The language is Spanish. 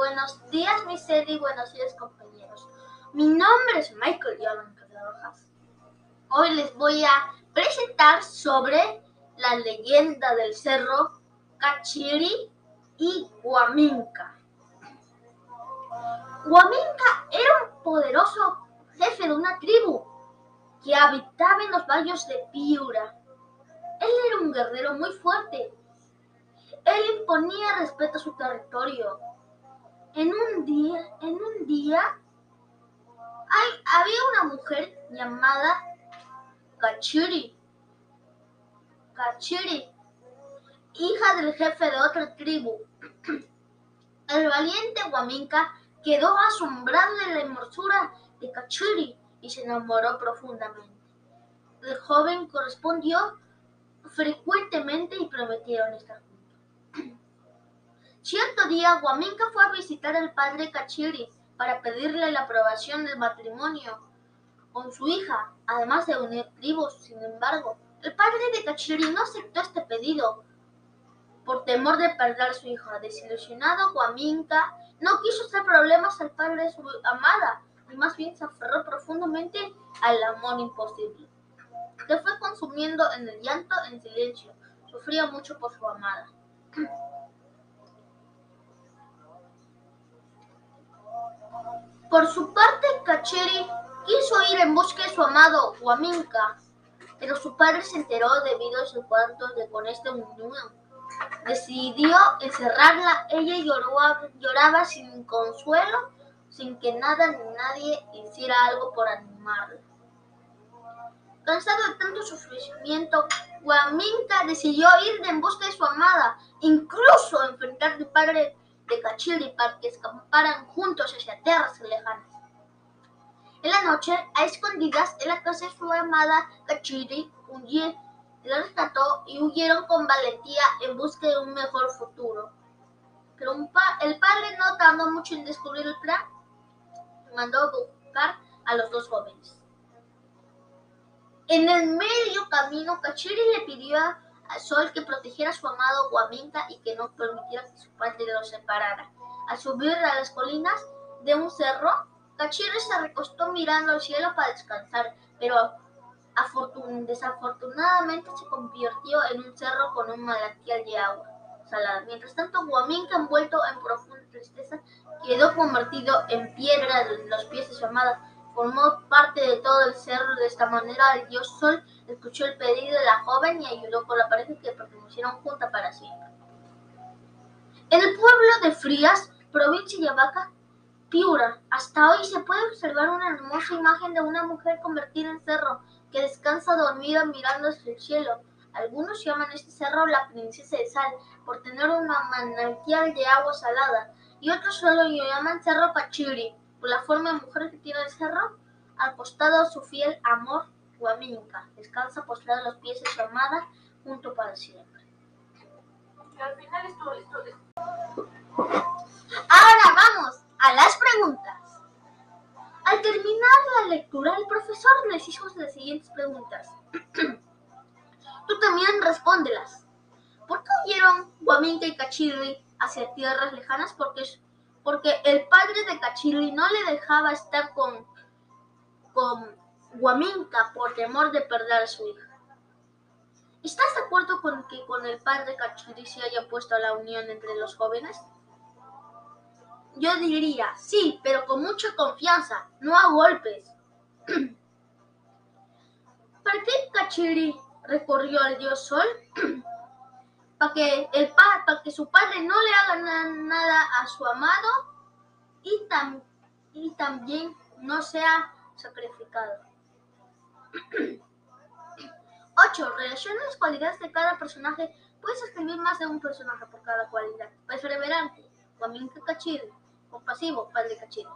Buenos días, mi y buenos días, compañeros. Mi nombre es Michael Jordan Rojas. Hoy les voy a presentar sobre la leyenda del cerro Cachiri y Huaminca. Huaminca era un poderoso jefe de una tribu que habitaba en los valles de Piura. Él era un guerrero muy fuerte. Él imponía respeto a su territorio. En un día, en un día, había una mujer llamada Kachiri. Kachiri, hija del jefe de otra tribu. El valiente Huaminca quedó asombrado de la hermosura de Kachiri y se enamoró profundamente. El joven correspondió frecuentemente y prometieron estar. Cierto día, Guaminka fue a visitar al padre Kachiri para pedirle la aprobación del matrimonio con su hija, además de unir tribus. Sin embargo, el padre de Kachiri no aceptó este pedido por temor de perder a su hija. Desilusionado, Guaminka no quiso hacer problemas al padre de su amada y más bien se aferró profundamente al amor imposible. Se fue consumiendo en el llanto en silencio. Sufría mucho por su amada. Por su parte, Kacheri quiso ir en busca de su amado Huaminka, pero su padre se enteró debido a su cuarto de con este unión. Decidió encerrarla. Ella lloraba sin consuelo sin que nada ni nadie hiciera algo por animarla. Cansado de tanto sufrimiento, Guaminka decidió ir en busca de su amada, incluso enfrentar al padre de Cachiri para que escaparan juntos hacia tierras lejanas. En la noche, a escondidas en la casa de su amada Cachiri, la rescató y huyeron con valentía en busca de un mejor futuro. Pero el padre, no tardó mucho en descubrir el plan, mandó a buscar a los dos jóvenes. En el medio camino, Kachiri le pidió a Sol que protegiera a su amado Guaminka y que no permitiera que su padre los separara. Al subir a las colinas de un cerro, Kachiri se recostó mirando al cielo para descansar, pero desafortunadamente se convirtió en un cerro con un manantial de agua salada. Mientras tanto, Guaminka, envuelto en profunda tristeza, quedó convertido en piedra de los pies de su amada. Formó parte de todo el cerro. De esta manera, el dios Sol escuchó el pedido de la joven y ayudó con la pareja que permanecieron juntas para siempre. En el pueblo de Frías, provincia de Abaca, Piura, hasta hoy se puede observar una hermosa imagen de una mujer convertida en cerro que descansa dormida mirando hacia el cielo. Algunos llaman este cerro la princesa de sal por tener una manantial de agua salada y otros solo lo llaman Cerro Pachiri, por la forma de mujer que tiene el cerro, al costado su fiel amor, Guaminka, descansa postrada los pies de su amada, junto para siempre. al final esto, Ahora vamos a las preguntas. Al terminar la lectura, el profesor les hizo las siguientes preguntas. Tú también respóndelas. ¿Por qué huyeron Guaminka y Cachiri hacia tierras lejanas porque, porque el padre de Cachili no le dejaba estar con, con Guaminka por temor de perder a su hija. ¿Estás de acuerdo con que con el padre Cachili se haya puesto la unión entre los jóvenes? Yo diría, sí, pero con mucha confianza, no a golpes. ¿Para qué Cachiri recorrió al dios Sol? para que, el, para que su padre no le haga nada a su amado y, y también no sea sacrificado. 8. Relaciona las cualidades de cada personaje. Puedes escribir más de un personaje por cada cualidad. Perseverante, Guaminka Cachil. Compasivo, Padre Cachil.